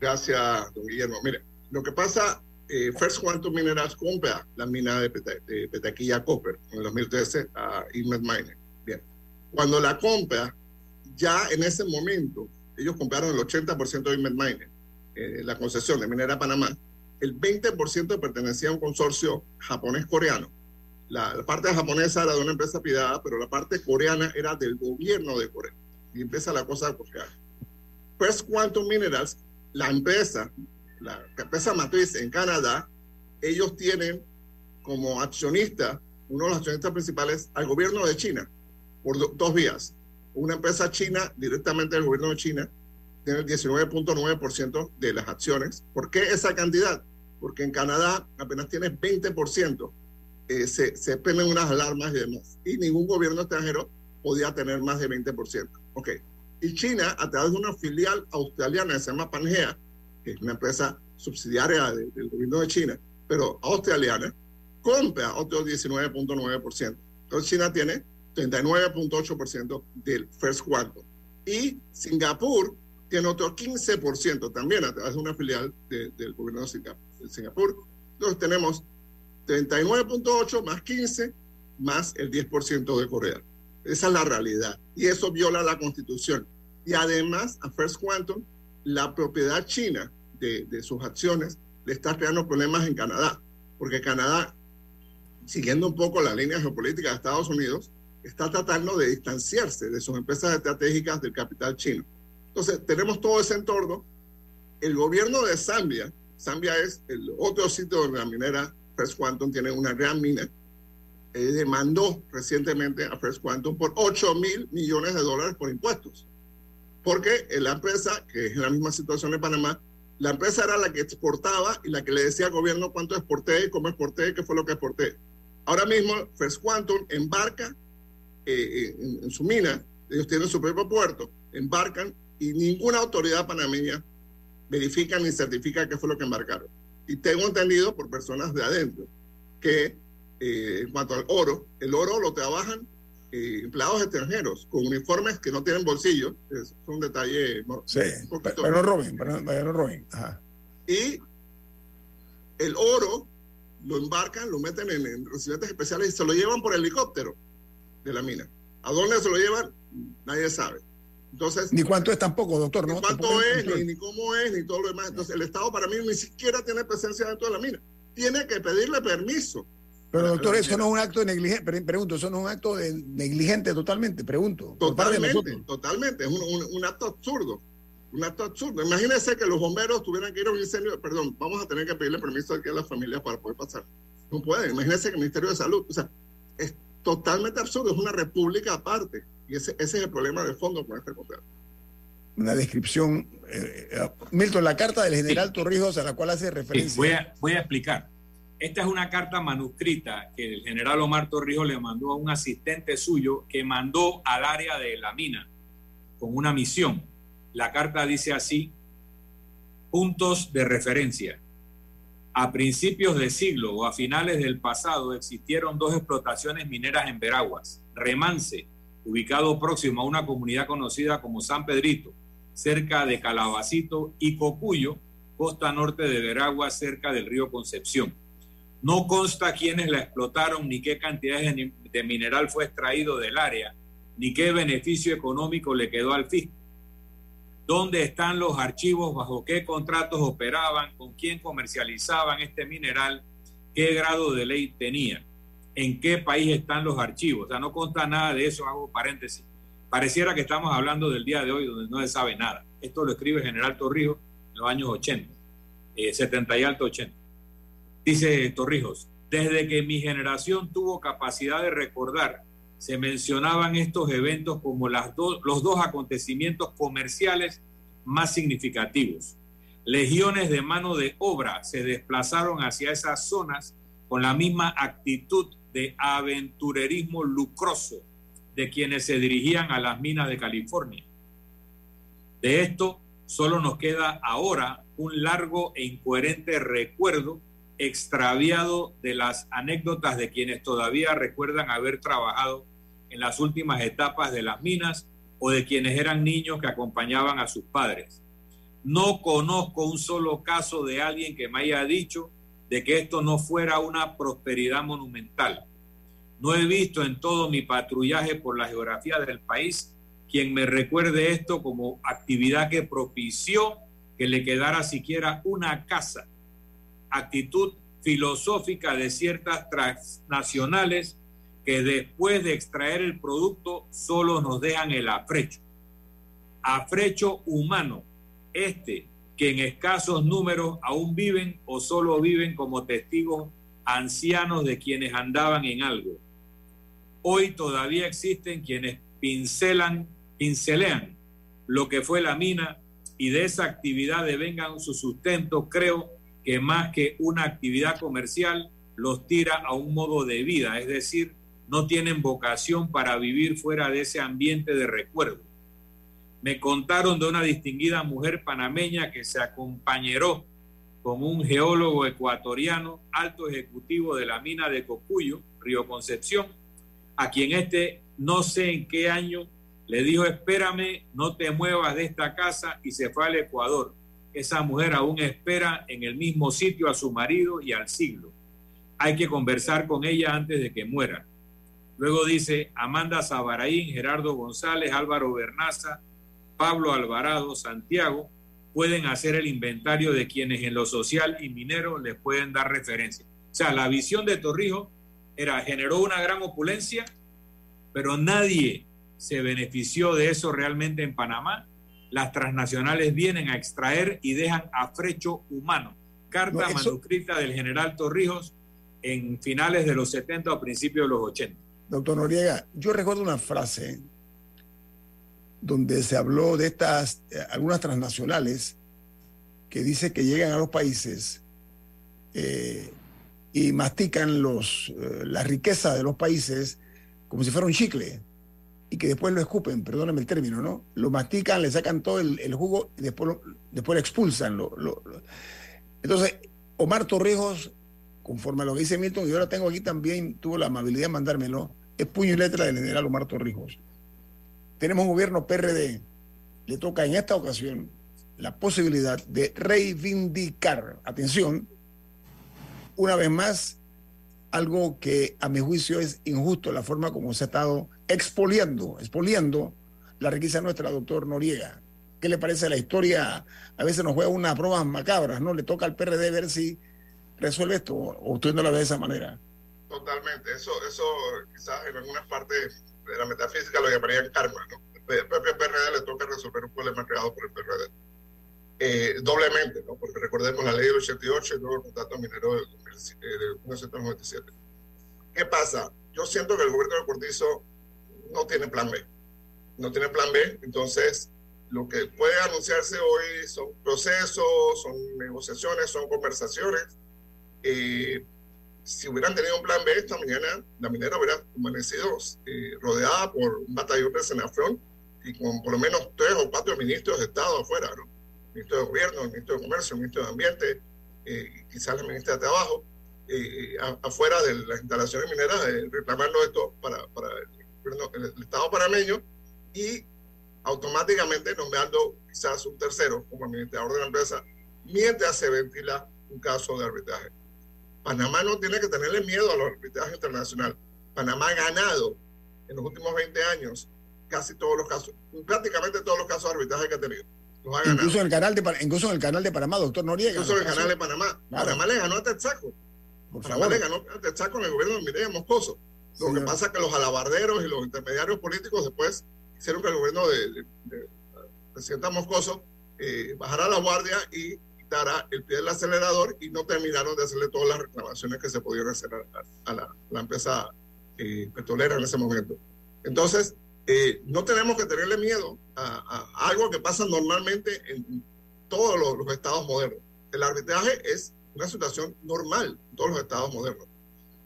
Gracias, don Guillermo. Mire, lo que pasa, eh, First Quantum Minerals compra la mina de, Peta- de Petaquilla Copper en el 2013 a Inmet Miner. Bien. Cuando la compra, ya en ese momento, ellos compraron el 80% de Inmet Miner, eh, la concesión de Minera Panamá. El 20% pertenecía a un consorcio japonés-coreano. La, la parte japonesa era de una empresa privada, pero la parte coreana era del gobierno de Corea. Y empieza la cosa buscar. First Quantum Minerals, la empresa, la empresa matriz en Canadá, ellos tienen como accionista uno de los accionistas principales, al gobierno de China por dos vías. Una empresa china, directamente del gobierno de China, tiene el 19.9% de las acciones. ¿Por qué esa cantidad? Porque en Canadá apenas tiene 20%. Eh, se, se prenden unas alarmas y demás. Y ningún gobierno extranjero podía tener más de 20%. Ok. Y China, a través de una filial australiana que se llama Pangea, que es una empresa subsidiaria del gobierno de China, pero australiana, compra otro 19.9%. Entonces China tiene 39.8% del First Quantum. Y Singapur tiene otro 15% también a través de una filial del gobierno de Singapur. Entonces tenemos 39.8 más 15 más el 10% de Corea. Esa es la realidad. Y eso viola la constitución. Y además, a First Quantum, la propiedad china de, de sus acciones le está creando problemas en Canadá. Porque Canadá, siguiendo un poco la línea geopolítica de Estados Unidos, está tratando de distanciarse de sus empresas estratégicas del capital chino. Entonces, tenemos todo ese entorno. El gobierno de Zambia, Zambia es el otro sitio donde la minera First Quantum tiene una gran mina, eh, demandó recientemente a First Quantum por 8 mil millones de dólares por impuestos. Porque la empresa, que es en la misma situación de Panamá, la empresa era la que exportaba y la que le decía al gobierno cuánto exporté, cómo exporté, qué fue lo que exporté. Ahora mismo, First Quantum embarca eh, en, su mina, ellos tienen su propio puerto, embarcan y ninguna autoridad panameña verifica ni certifica qué fue lo que embarcaron. Y tengo entendido por personas de adentro que eh, en cuanto al oro, el oro lo trabajan eh, empleados extranjeros con uniformes que no tienen bolsillo, es un detalle. Sí, pero no roben, pero no roben. Y el oro lo embarcan, lo meten en, en recipientes especiales y se lo llevan por helicóptero de la mina. ¿A dónde se lo llevan? Nadie sabe. Entonces, ni cuánto es tampoco, doctor, ¿no? Ni cuánto es, ni, cómo es, ni todo lo demás. Entonces, el Estado para mí ni siquiera tiene presencia dentro de la mina. Tiene que pedirle permiso. Pero, doctor, eso no es un acto de negligente. Pregunto, eso no es un acto de negligente totalmente, pregunto. Totalmente, totalmente. Es un, acto absurdo. Un acto absurdo. Imagínense que los bomberos tuvieran que ir a un incendio. Perdón, vamos a tener que pedirle permiso aquí a las familias para poder pasar. No pueden. Imagínense que el Ministerio de Salud. O sea, es totalmente absurdo, es una república aparte. Y ese, ese es el problema de fondo con este contrato. Una descripción, eh, eh, Milton, la carta del general Torrijos a la cual hace referencia. voy, a, voy a explicar. Esta es una carta manuscrita que el general Omar Torrijos le mandó a un asistente suyo que mandó al área de la mina con una misión. La carta dice así, puntos de referencia. A principios de siglo o a finales del pasado existieron dos explotaciones mineras en Veraguas. Remance, ubicado próximo a una comunidad conocida como San Pedrito, cerca de Calabacito, y Cocuyo, costa norte de Veraguas, cerca del río Concepción. No consta quiénes la explotaron, ni qué cantidades de mineral fue extraído del área, ni qué beneficio económico le quedó al fisco. Dónde están los archivos, bajo qué contratos operaban, con quién comercializaban este mineral, qué grado de ley tenía, en qué país están los archivos. O sea, no consta nada de eso, hago paréntesis. Pareciera que estamos hablando del día de hoy donde no se sabe nada. Esto lo escribe general Torrijos en los años 80, 70 eh, y alto 80. Dice Torrijos, desde que mi generación tuvo capacidad de recordar se mencionaban estos eventos como las los dos acontecimientos comerciales más significativos. Legiones de mano de obra se desplazaron hacia esas zonas con la misma actitud de aventurerismo lucroso de quienes se dirigían a las minas de California. De esto solo nos queda ahora un largo e incoherente recuerdo extraviado de las anécdotas de quienes todavía recuerdan haber trabajado en las últimas etapas de las minas o de quienes eran niños que acompañaban a sus padres. No conozco un solo caso de alguien que me haya dicho de que esto no fuera una prosperidad monumental. No he visto en todo mi patrullaje por la geografía del país quien me recuerde esto como actividad que propició que le quedara siquiera una casa actitud filosófica de ciertas transnacionales que después de extraer el producto solo nos dejan el afrecho. Afrecho humano, este que en escasos números aún viven o solo viven como testigos ancianos de quienes andaban en algo. Hoy todavía existen quienes pincelan, pincelean lo que fue la mina y de esa actividad devengan su sustento, creo que más que una actividad comercial, los tira a un modo de vida, es decir, no tienen vocación para vivir fuera de ese ambiente de recuerdo. Me contaron de una distinguida mujer panameña que se acompañeró con un geólogo ecuatoriano, alto ejecutivo de la mina de Cocuyo, Río Concepción, a quien este no sé en qué año le dijo, espérame, no te muevas de esta casa y se fue al Ecuador. Esa mujer aún espera en el mismo sitio a su marido y al siglo. Hay que conversar con ella antes de que muera. Luego dice Amanda Sabaraín, Gerardo González, Álvaro Bernaza, Pablo Alvarado, Santiago, pueden hacer el inventario de quienes en lo social y minero les pueden dar referencia. O sea, la visión de Torrijos era, generó una gran opulencia, pero nadie se benefició de eso realmente en Panamá. Las transnacionales vienen a extraer y dejan a frecho humano. Carta manuscrita del general Torrijos en finales de los 70 o principios de los 80. Doctor Noriega, yo recuerdo una frase donde se habló de estas, eh, algunas transnacionales que dice que llegan a los países eh, y mastican los, eh, la riqueza de los países como si fuera un chicle y que después lo escupen, perdóname el término, ¿no? Lo mastican, le sacan todo el, jugo y después lo, después lo expulsan. Lo, Entonces, Omar Torrijos, conforme a lo que dice Milton, y ahora tengo aquí también, tuvo la amabilidad de mandármelo, es puño y letra del general Omar Torrijos. Tenemos un gobierno PRD, le toca en esta ocasión la posibilidad de reivindicar, atención, una vez más, algo que a mi juicio es injusto, la forma como se ha estado expoliando, expoliando la riqueza nuestra, doctor Noriega. ¿Qué le parece la historia? A veces nos juega unas pruebas macabras, ¿no? Le toca al PRD ver si resuelve esto, o usted no la ve de esa manera. Totalmente, eso, eso quizás en algunas partes de la metafísica lo llamarían karma, ¿no? El propio PRD le toca resolver un problema creado por el PRD. Eh, doblemente, ¿no? Porque recordemos la ley del 88 y luego el contrato minero del, de 1997. ¿Qué pasa? Yo siento que el gobierno de Cortizo no tiene plan B. No tiene plan B, entonces lo que puede anunciarse hoy son procesos, son negociaciones, son conversaciones. Eh, si hubieran tenido un plan B esta mañana, la minera hubiera permanecido eh, rodeada por un batallón de Senafrón y con por lo menos tres o cuatro ministros de Estado afuera, ¿no? Ministro de Gobierno, ministro de Comercio, ministro de Ambiente, eh, quizás la ministra de Trabajo, eh, afuera de las instalaciones mineras, reclamando esto para, para el, el, Estado panameño y automáticamente nombrando quizás un tercero como administrador de la empresa mientras se ventila un caso de arbitraje. Panamá no tiene que tenerle miedo a los arbitrajes internacionales. Panamá ha ganado en los últimos 20 años casi todos los casos, prácticamente todos los casos de arbitraje que ha tenido. incluso, en el canal de, incluso en el canal de Panamá, doctor Noriega. Incluso en el canal de Panamá. Panamá le ganó a Texaco. Panamá le ganó a Texaco en el gobierno de Mireya Moscoso. Lo que pasa es que los alabarderos y los intermediarios políticos después hicieron que el gobierno de, presidente Moscoso eh, bajara la guardia y el pie del acelerador y no terminaron de hacerle todas las reclamaciones que se pudieron hacer a, la, empresa eh, petrolera en ese momento. Entonces, eh, no tenemos que tenerle miedo a, algo que pasa normalmente en todos los, estados modernos. El arbitraje es una situación normal en todos los estados modernos.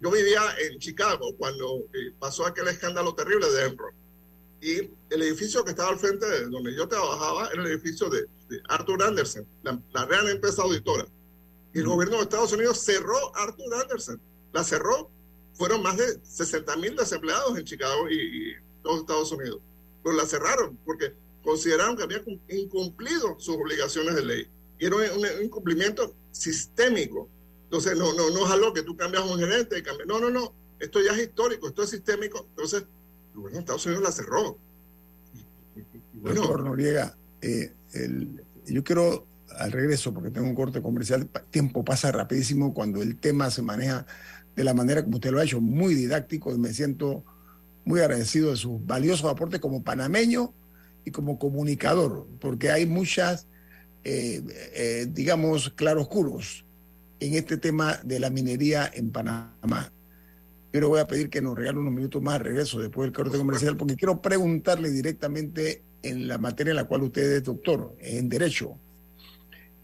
Yo vivía en Chicago cuando eh, pasó aquel escándalo terrible de Enron. Y el edificio que estaba al frente de donde yo trabajaba era el edificio de, Arthur Anderson, la, la, gran empresa auditora. Y el gobierno de Estados Unidos cerró Arthur Anderson. La cerró. Fueron más de 60 mil desempleados en Chicago y, todos Estados Unidos. Pero la cerraron porque consideraron que había incumplido sus obligaciones de ley. Y era un, incumplimiento sistémico. Entonces, no, no, no es algo que tú cambias un gerente y cambias. No, no, no. Esto ya es histórico, esto es sistémico. Entonces, el gobierno de Estados Unidos la cerró. bueno, Noriega, eh, yo quiero al regreso, porque tengo un corte comercial, el tiempo pasa rapidísimo cuando el tema se maneja de la manera como usted lo ha hecho, muy didáctico, y me siento muy agradecido de sus valiosos aportes como panameño y como comunicador, porque hay muchas, eh, eh, digamos, claroscuros en este tema de la minería en Panamá. Yo le voy a pedir que nos regale unos minutos más de regreso después del corte comercial, porque quiero preguntarle directamente en la materia en la cual usted es doctor, en Derecho.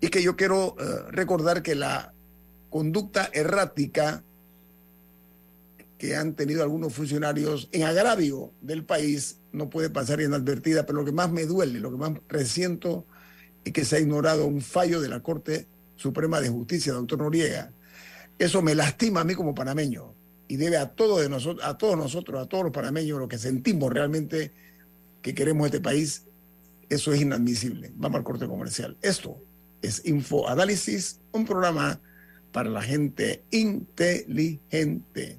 Y que yo quiero uh, recordar que la conducta errática que han tenido algunos funcionarios en agravio del país no puede pasar inadvertida, pero lo que más me duele, lo que más resiento es que se ha ignorado un fallo de la Corte Suprema de Justicia, doctor Noriega. Eso me lastima a mí como panameño y debe a todos, de nosotros, a todos nosotros, a todos los panameños, lo que sentimos realmente que queremos este país, eso es inadmisible. Vamos al corte comercial. Esto es Info Análisis, un programa para la gente inteligente.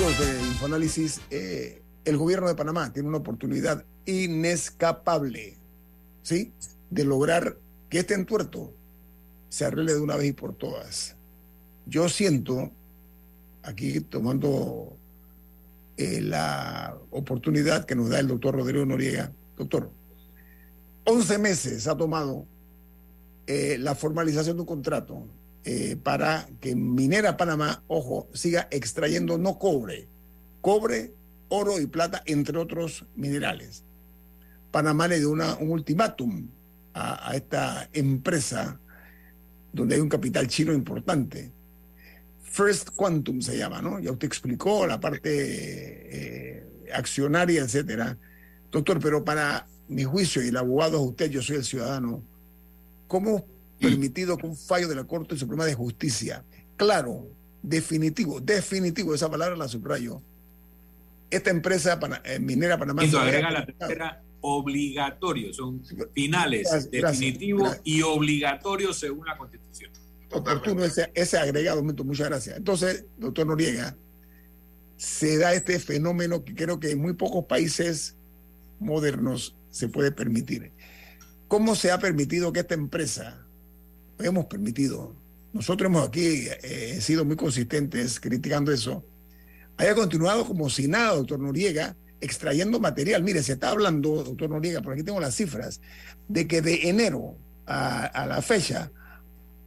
De Infoanálisis, eh, el gobierno de Panamá tiene una oportunidad inescapable, ¿sí? De lograr que este entuerto se arregle de una vez y por todas. Yo siento, aquí tomando eh, la oportunidad que nos da el doctor Rodrigo Noriega, doctor, 11 meses ha tomado eh, la formalización de un contrato eh, para que Minera Panamá, ojo, siga extrayendo no cobre, cobre, oro y plata, entre otros minerales. Panamá le dio una, un ultimátum a, a, esta empresa donde hay un capital chino importante. First Quantum se llama, ¿no? Ya usted explicó la parte eh, accionaria, etcétera. Doctor, pero para mi juicio y el abogado es usted, yo soy el ciudadano, ¿cómo permitido con un fallo de la Corte Suprema de Justicia, claro, definitivo, definitivo, esa palabra la subrayo. Esta empresa pana, eh, minera Panamá. Eso agrega la tercera obligatorio, son finales, gracias, definitivo gracias. y obligatorio según la Constitución. Oportuno ese, ese agregado, muchas gracias. Entonces, doctor Noriega, se da este fenómeno que creo que en muy pocos países modernos se puede permitir. ¿Cómo se ha permitido que esta empresa hemos permitido, nosotros hemos aquí eh, sido muy consistentes criticando eso, haya continuado como si nada, doctor Noriega, extrayendo material. Mire, se está hablando, doctor Noriega, por aquí tengo las cifras, de que de enero a, la fecha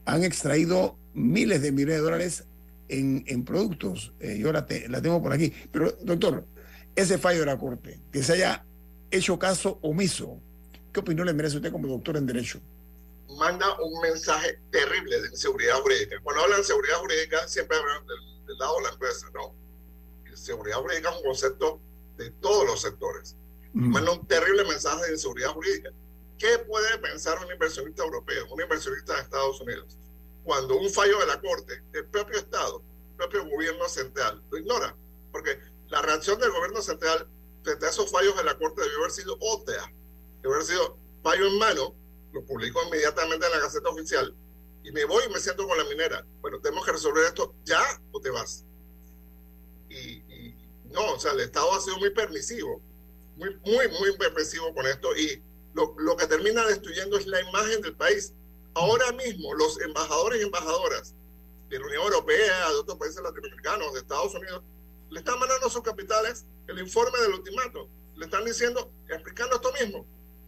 han extraído miles de millones de dólares en, productos. Eh, yo la, la, tengo por aquí. Pero, doctor, ese fallo de la Corte, que se haya hecho caso omiso. ¿Qué opinión le merece usted como doctor en Derecho? Manda un mensaje terrible de inseguridad jurídica. Cuando hablan de seguridad jurídica, siempre hablan del, del lado de la empresa. No. Seguridad jurídica es un concepto de todos los sectores. Manda un terrible mensaje de inseguridad jurídica. ¿Qué puede pensar un inversionista europeo, un inversionista de Estados Unidos, cuando un fallo de la Corte, el propio Estado, el propio gobierno central, lo ignora? Porque la reacción del gobierno central frente a esos fallos de la Corte debió haber sido otra, debió haber sido fallo en mano, lo publico inmediatamente en la Gaceta Oficial, y me voy y me siento con la minera. Bueno, tenemos que resolver esto ya o te vas. Y, y no, o sea, el Estado ha sido muy permisivo, muy, muy, muy permisivo con esto, y lo, lo que termina destruyendo es la imagen del país. Ahora mismo, los embajadores y embajadoras de la Unión Europea, de otros países latinoamericanos, de Estados Unidos, le están mandando a sus capitales el informe del ultimato. Le están diciendo, explicando esto mismo.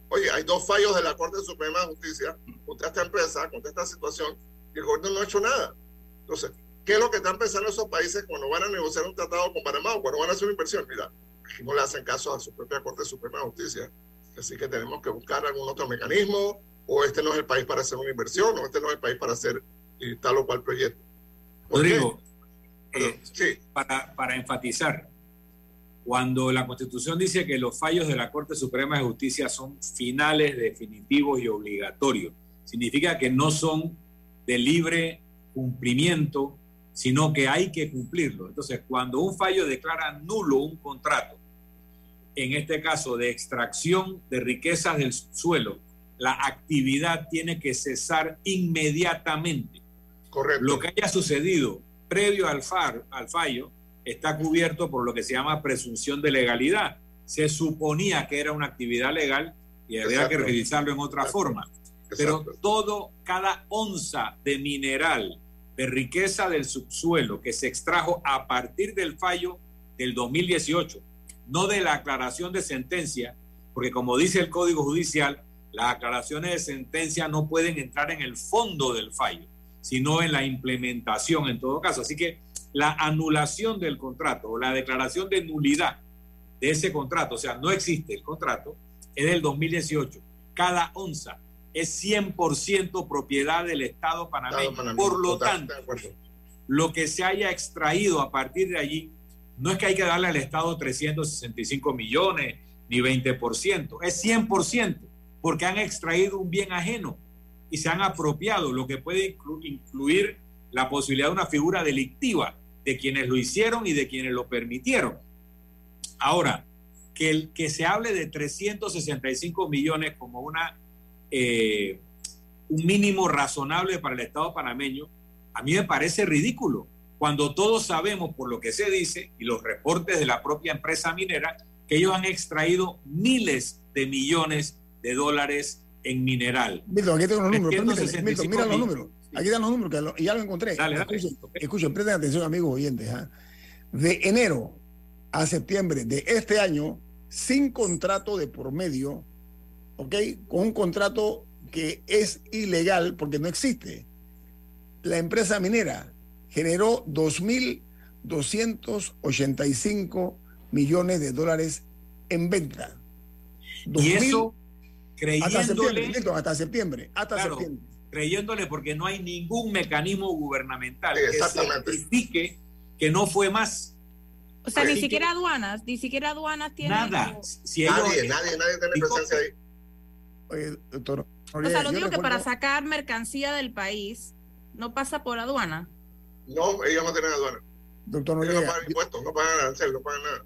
Oye, hay dos fallos de la Corte Suprema de Justicia contra esta empresa, contra esta situación, y el gobierno no ha hecho nada. Entonces, ¿qué es lo que están pensando esos países cuando van a negociar un tratado con Panamá o cuando van a hacer una inversión? Mira, aquí no le hacen caso a su propia Corte Suprema de Justicia. Así que tenemos que buscar algún otro mecanismo, o este no es el país para hacer una inversión, o este no es el país para hacer eh, tal o cual proyecto. Rodrigo, eh, sí. para, para enfatizar, cuando la Constitución dice que los fallos de la Corte Suprema de Justicia son finales, definitivos y obligatorios, significa que no son de libre cumplimiento, sino que hay que cumplirlo. Entonces, cuando un fallo declara nulo un contrato, en este caso de extracción de riquezas del suelo, la actividad tiene que cesar inmediatamente. Correcto. Lo que haya sucedido previo al, far, al fallo está cubierto por lo que se llama presunción de legalidad. Se suponía que era una actividad legal y había Exacto. que revisarlo en otra Exacto. forma. Pero todo, cada onza de mineral, de riqueza del subsuelo que se extrajo a partir del fallo del 2018, no de la aclaración de sentencia, porque como dice el Código Judicial, las aclaraciones de sentencia no pueden entrar en el fondo del fallo, sino en la implementación en todo caso. Así que la anulación del contrato o la declaración de nulidad de ese contrato, o sea, no existe el contrato, es del 2018. Cada onza es 100% propiedad del Estado panameño. Estado panameño, Por lo tanto, lo que se haya extraído a partir de allí, no es que hay que darle al Estado 365 millones ni 20%, es 100%, porque han extraído un bien ajeno y se han apropiado, lo que puede inclu- incluir la posibilidad de una figura delictiva de quienes lo hicieron y de quienes lo permitieron. Ahora, que, el, que se hable de 365 millones como una, eh, un mínimo razonable para el Estado panameño, a mí me parece ridículo, cuando todos sabemos por lo que se dice y los reportes de la propia empresa minera, que ellos han extraído miles de millones de dólares en mineral. Milton, aquí tengo los números. permíteme, 365 Milton, mira los números. Aquí están los números, que lo- ya lo encontré. Dale, dale. Escuchen, escuchen, presten atención, amigos oyentes. ¿ah? De enero a septiembre de este año, sin contrato de por medio, ¿ok? Con un contrato que es ilegal porque no existe. La empresa minera generó 2.285 millones de dólares en venta. Y 2.000 eso hasta septiembre, creyéndole, hasta septiembre, hasta Claro. septiembre. Creyéndole porque no hay ningún mecanismo gubernamental Sí, que certifique que no fue más. O sea, ni siquiera aduanas, ni siquiera aduanas tienen. Nada. ellos- Nadie, nadie, nadie tiene presencia ahí. Oye, doctor. O Noriega, sea, lo digo que para sacar mercancía del país no pasa por aduana. No, ellos no tienen aduana. Doctor Ellos no Noriega, pagan impuestos, no pagan arancel, no pagan nada.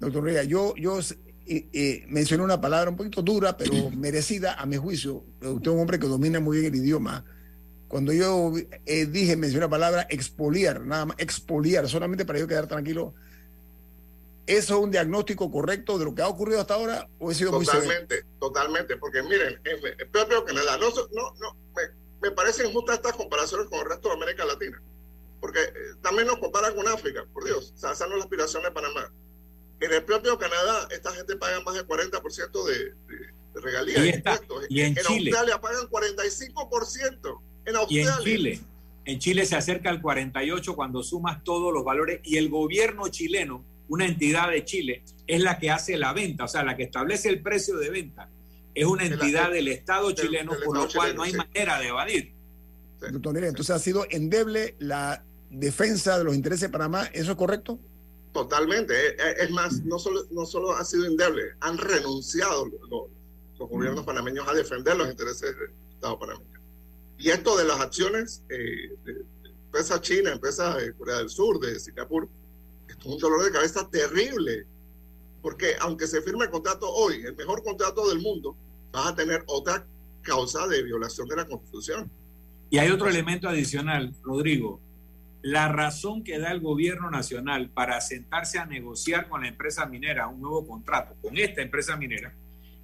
doctor Noriega, yo, yo eh, eh, mencioné una palabra un poquito dura, pero merecida a mi juicio. Usted es un hombre que domina muy bien el idioma. Cuando yo eh, dije, mencioné la palabra expoliar, nada más, expoliar, solamente para yo quedar tranquilo. ¿Eso es un diagnóstico correcto de lo que ha ocurrido hasta ahora o he sido muy severo? Totalmente, totalmente. Porque miren, en el propio Canadá, no, no, no, me, me parecen injustas estas comparaciones con el resto de América Latina. Porque eh, también nos comparan con África, por Dios. O sea, esa no es la aspiración de Panamá. En el propio Canadá, esta gente paga más del 40% de, de, de regalías Y y está- y en Chile. Australia pagan 45%. En Y Australia. en Chile, en Chile se acerca al 48 cuando sumas todos los valores y el gobierno chileno una entidad de Chile, es la que hace la venta, o sea, la que establece el precio de venta. Es una entidad del Estado chileno, por lo cual no hay manera de evadir. Doctor entonces ha sido endeble la defensa de los intereses de Panamá, ¿eso es correcto? Totalmente. Eh, eh, Es más, no solo, no solo ha sido endeble, han renunciado los, los gobiernos panameños a defender los intereses del Estado panameño. Y esto de las acciones eh, de, de empresas chinas, empresas de Corea del Sur, de Singapur, esto es un dolor de cabeza terrible. Porque aunque se firme el contrato hoy, el mejor contrato del mundo, vas a tener otra causa de violación de la Constitución. Y hay otro elemento adicional, Rodrigo. La razón que da el gobierno nacional para sentarse a negociar con la empresa minera un nuevo contrato, con esta empresa minera,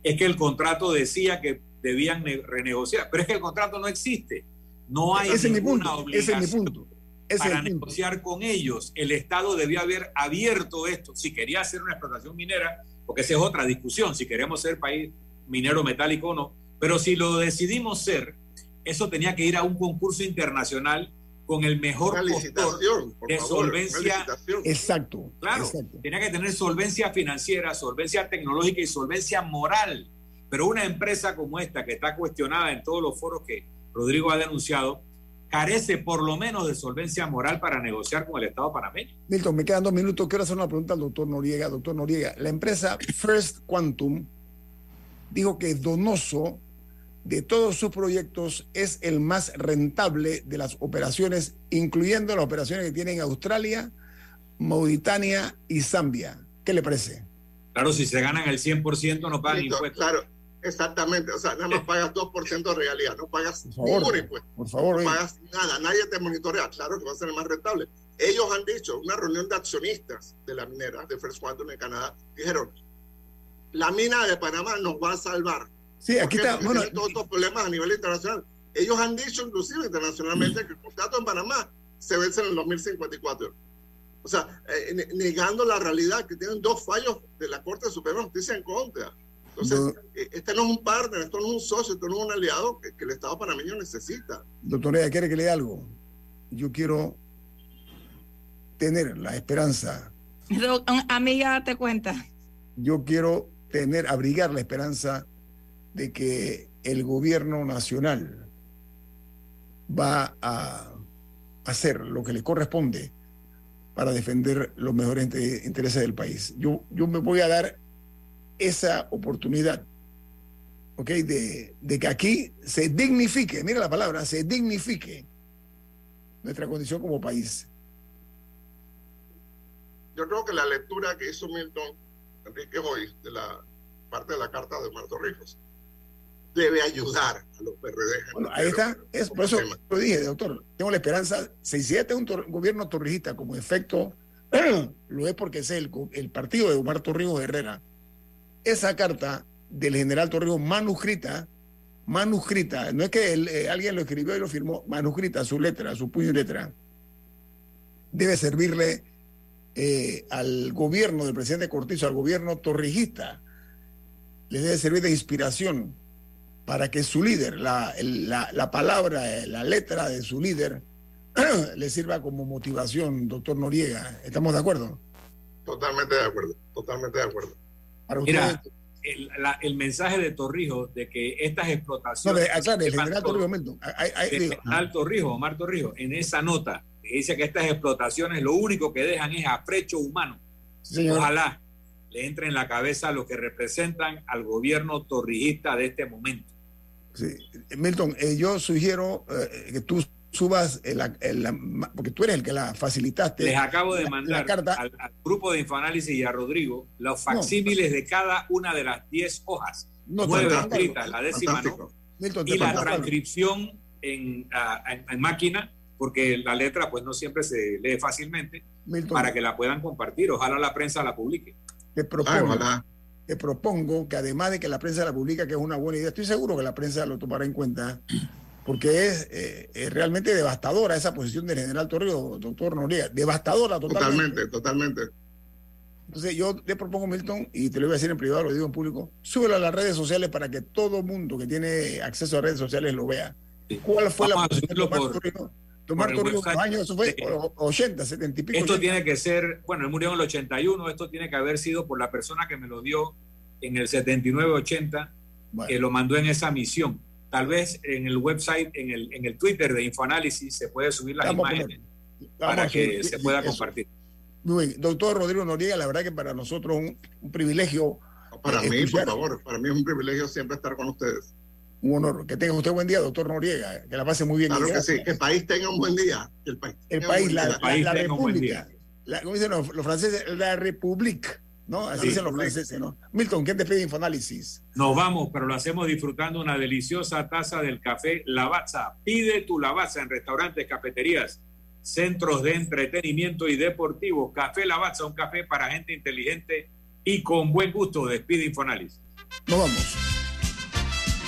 es que el contrato decía que debían ne- renegociar. Pero es que el contrato no existe. No hay Ese es mi ninguna punto, ese es mi obligación punto. Ese es para punto. negociar con ellos. El Estado debió haber abierto esto. Si quería hacer una explotación minera, porque esa es otra discusión, si queremos ser país minero metálico o no. Pero si lo decidimos ser, eso tenía que ir a un concurso internacional con el mejor postor de favor, solvencia. Exacto. Claro, exacto. tenía que tener solvencia financiera, solvencia tecnológica y solvencia moral. Pero una empresa como esta, que está cuestionada en todos los foros que Rodrigo ha denunciado, carece por lo menos de solvencia moral para negociar con el Estado panameño. Milton, me quedan dos minutos. Quiero hacer una pregunta al doctor Noriega. Doctor Noriega, la empresa First Quantum dijo que Donoso, de todos sus proyectos, es el más rentable de las operaciones, incluyendo las operaciones que tiene en Australia, Mauritania y Zambia. ¿Qué le parece? Claro, si se ganan el 100% no pagan Listo, impuestos. Claro, exactamente. O sea, nada más pagas 2% de realidad, no pagas Por favor, ningún impuesto. por favor, no oye. pagas nada, nadie te monitorea. Claro que va a ser el más rentable. Ellos han dicho, una reunión de accionistas de la minera, de First Quantum en Canadá, dijeron, la mina de Panamá nos va a salvar. Sí, aquí está. Bueno, todos estos problemas a nivel internacional. Ellos han dicho, inclusive internacionalmente, que el contrato en Panamá se vence en el 2054. O sea, eh, ne- negando la realidad, que tienen dos fallos de la Corte Suprema de Justicia en contra. Entonces, No. eh, este no es un partner, esto no es un socio, esto no es un aliado que, que el Estado panameño necesita. doctor Noriega, ¿quiere que le diga algo? Yo quiero tener la esperanza Do- Amiga, date cuenta. yo quiero tener, abrigar la esperanza de que el gobierno nacional va a hacer lo que le corresponde para defender los mejores inte- intereses del país. Yo, yo me voy a dar esa oportunidad, ¿ok? De, de que aquí se dignifique, mira la palabra, se dignifique nuestra condición como país. Yo creo que la lectura que hizo Milton Enrique hoy de la parte de la carta de Omar Torrijos debe ayudar a los PRD. Bueno, ahí está. Es, por eso lo dije, doctor. Tengo la esperanza. Si es un tor- gobierno torrijista como efecto, lo es porque es el, partido de Omar Torrijos Herrera. Esa carta del general Torrijos manuscrita, manuscrita, no es que él, eh, alguien lo escribió y lo firmó, manuscrita, su letra, su puño y letra, debe servirle eh, al gobierno del presidente Cortizo, al gobierno torrijista, le debe servir de inspiración para que su líder, la, la, la palabra, eh, la letra de su líder, le sirva como motivación, doctor Noriega. ¿Estamos de acuerdo? Totalmente de acuerdo, totalmente de acuerdo. Para Mira, el, la- el mensaje de Torrijos de que estas no, explotaciones... de- aclare, el general Torrijos Mendo. Ahí- ahí- de digo, general Torrijos, Omar Torrijos, en esa nota, dice que estas explotaciones lo único que dejan es afrecho humano. Sí. Ojalá le entre en la cabeza a los que representan al gobierno torrijista de este momento. Sí. Milton, eh, yo sugiero eh, que tú subas, el- el- la- porque tú eres el que la facilitaste. Les acabo de la- mandar la carta. al, al grupo de Infoanálisis y a Rodrigo los facsímiles de cada una de las 10 hojas. No, nueve escritas, la décima no. Milton, Y la transcripción en, en- en máquina, porque la letra pues no siempre se lee fácilmente, Milton, para que la puedan compartir. Ojalá la prensa la publique. te propongo. Te propongo que además de que la prensa la publica, que es una buena idea, estoy seguro que la prensa lo tomará en cuenta, porque es, eh, es realmente devastadora esa posición del general Torrijos, doctor Noriega, devastadora totalmente. Totalmente, totalmente. Entonces yo te propongo, Milton, y te lo voy a decir en privado, lo digo en público, súbelo a las redes sociales para que todo mundo que tiene acceso a redes sociales lo vea. Sí. ¿Cuál fue la Vamos posición de por- Torrijos? Tomás por el Torrijos, años, eso fue de- o- 80, 70 y pico. Esto 80. tiene que ser, bueno, él murió en el 81, esto tiene que haber sido por la persona que me lo dio en el 79-80, que lo mandó en esa misión. Tal vez en el website, en el, en el Twitter de Infoanálisis se puede subir las Vamos imágenes para que subir- se pueda eso. compartir. Muy bien. Doctor Rodrigo Noriega, la verdad que para nosotros un, un privilegio. Para eh, mí, por favor, para mí es un privilegio siempre estar con ustedes. Un honor. Que tenga usted buen día, doctor Noriega. Que la pase muy bien. Claro que sí, que el país tenga un buen día. Que el país, El tenga un país, buen la, día. la- la república. La, como dicen los, los franceses, la república. ¿no? Así Sí. dicen los franceses, ¿no? Milton, ¿quién te pide Infoanálisis? Nos vamos, pero lo hacemos disfrutando una deliciosa taza del café Lavazza. Pide tu Lavazza en restaurantes, cafeterías, centros de entretenimiento y deportivos. Café Lavazza, un café para gente inteligente y con buen gusto. Despide Infoanálisis. Nos vamos.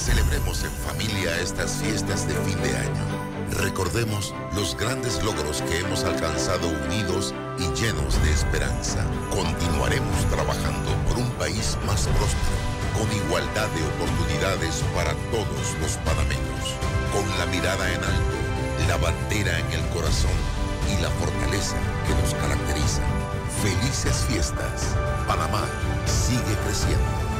Celebremos en familia estas fiestas de fin de año. Recordemos los grandes logros que hemos alcanzado unidos y llenos de esperanza. Continuaremos trabajando por un país más próspero, con igualdad de oportunidades para todos los panameños, con la mirada en alto, la bandera en el corazón y la fortaleza que nos caracteriza. Felices fiestas. Panamá sigue creciendo.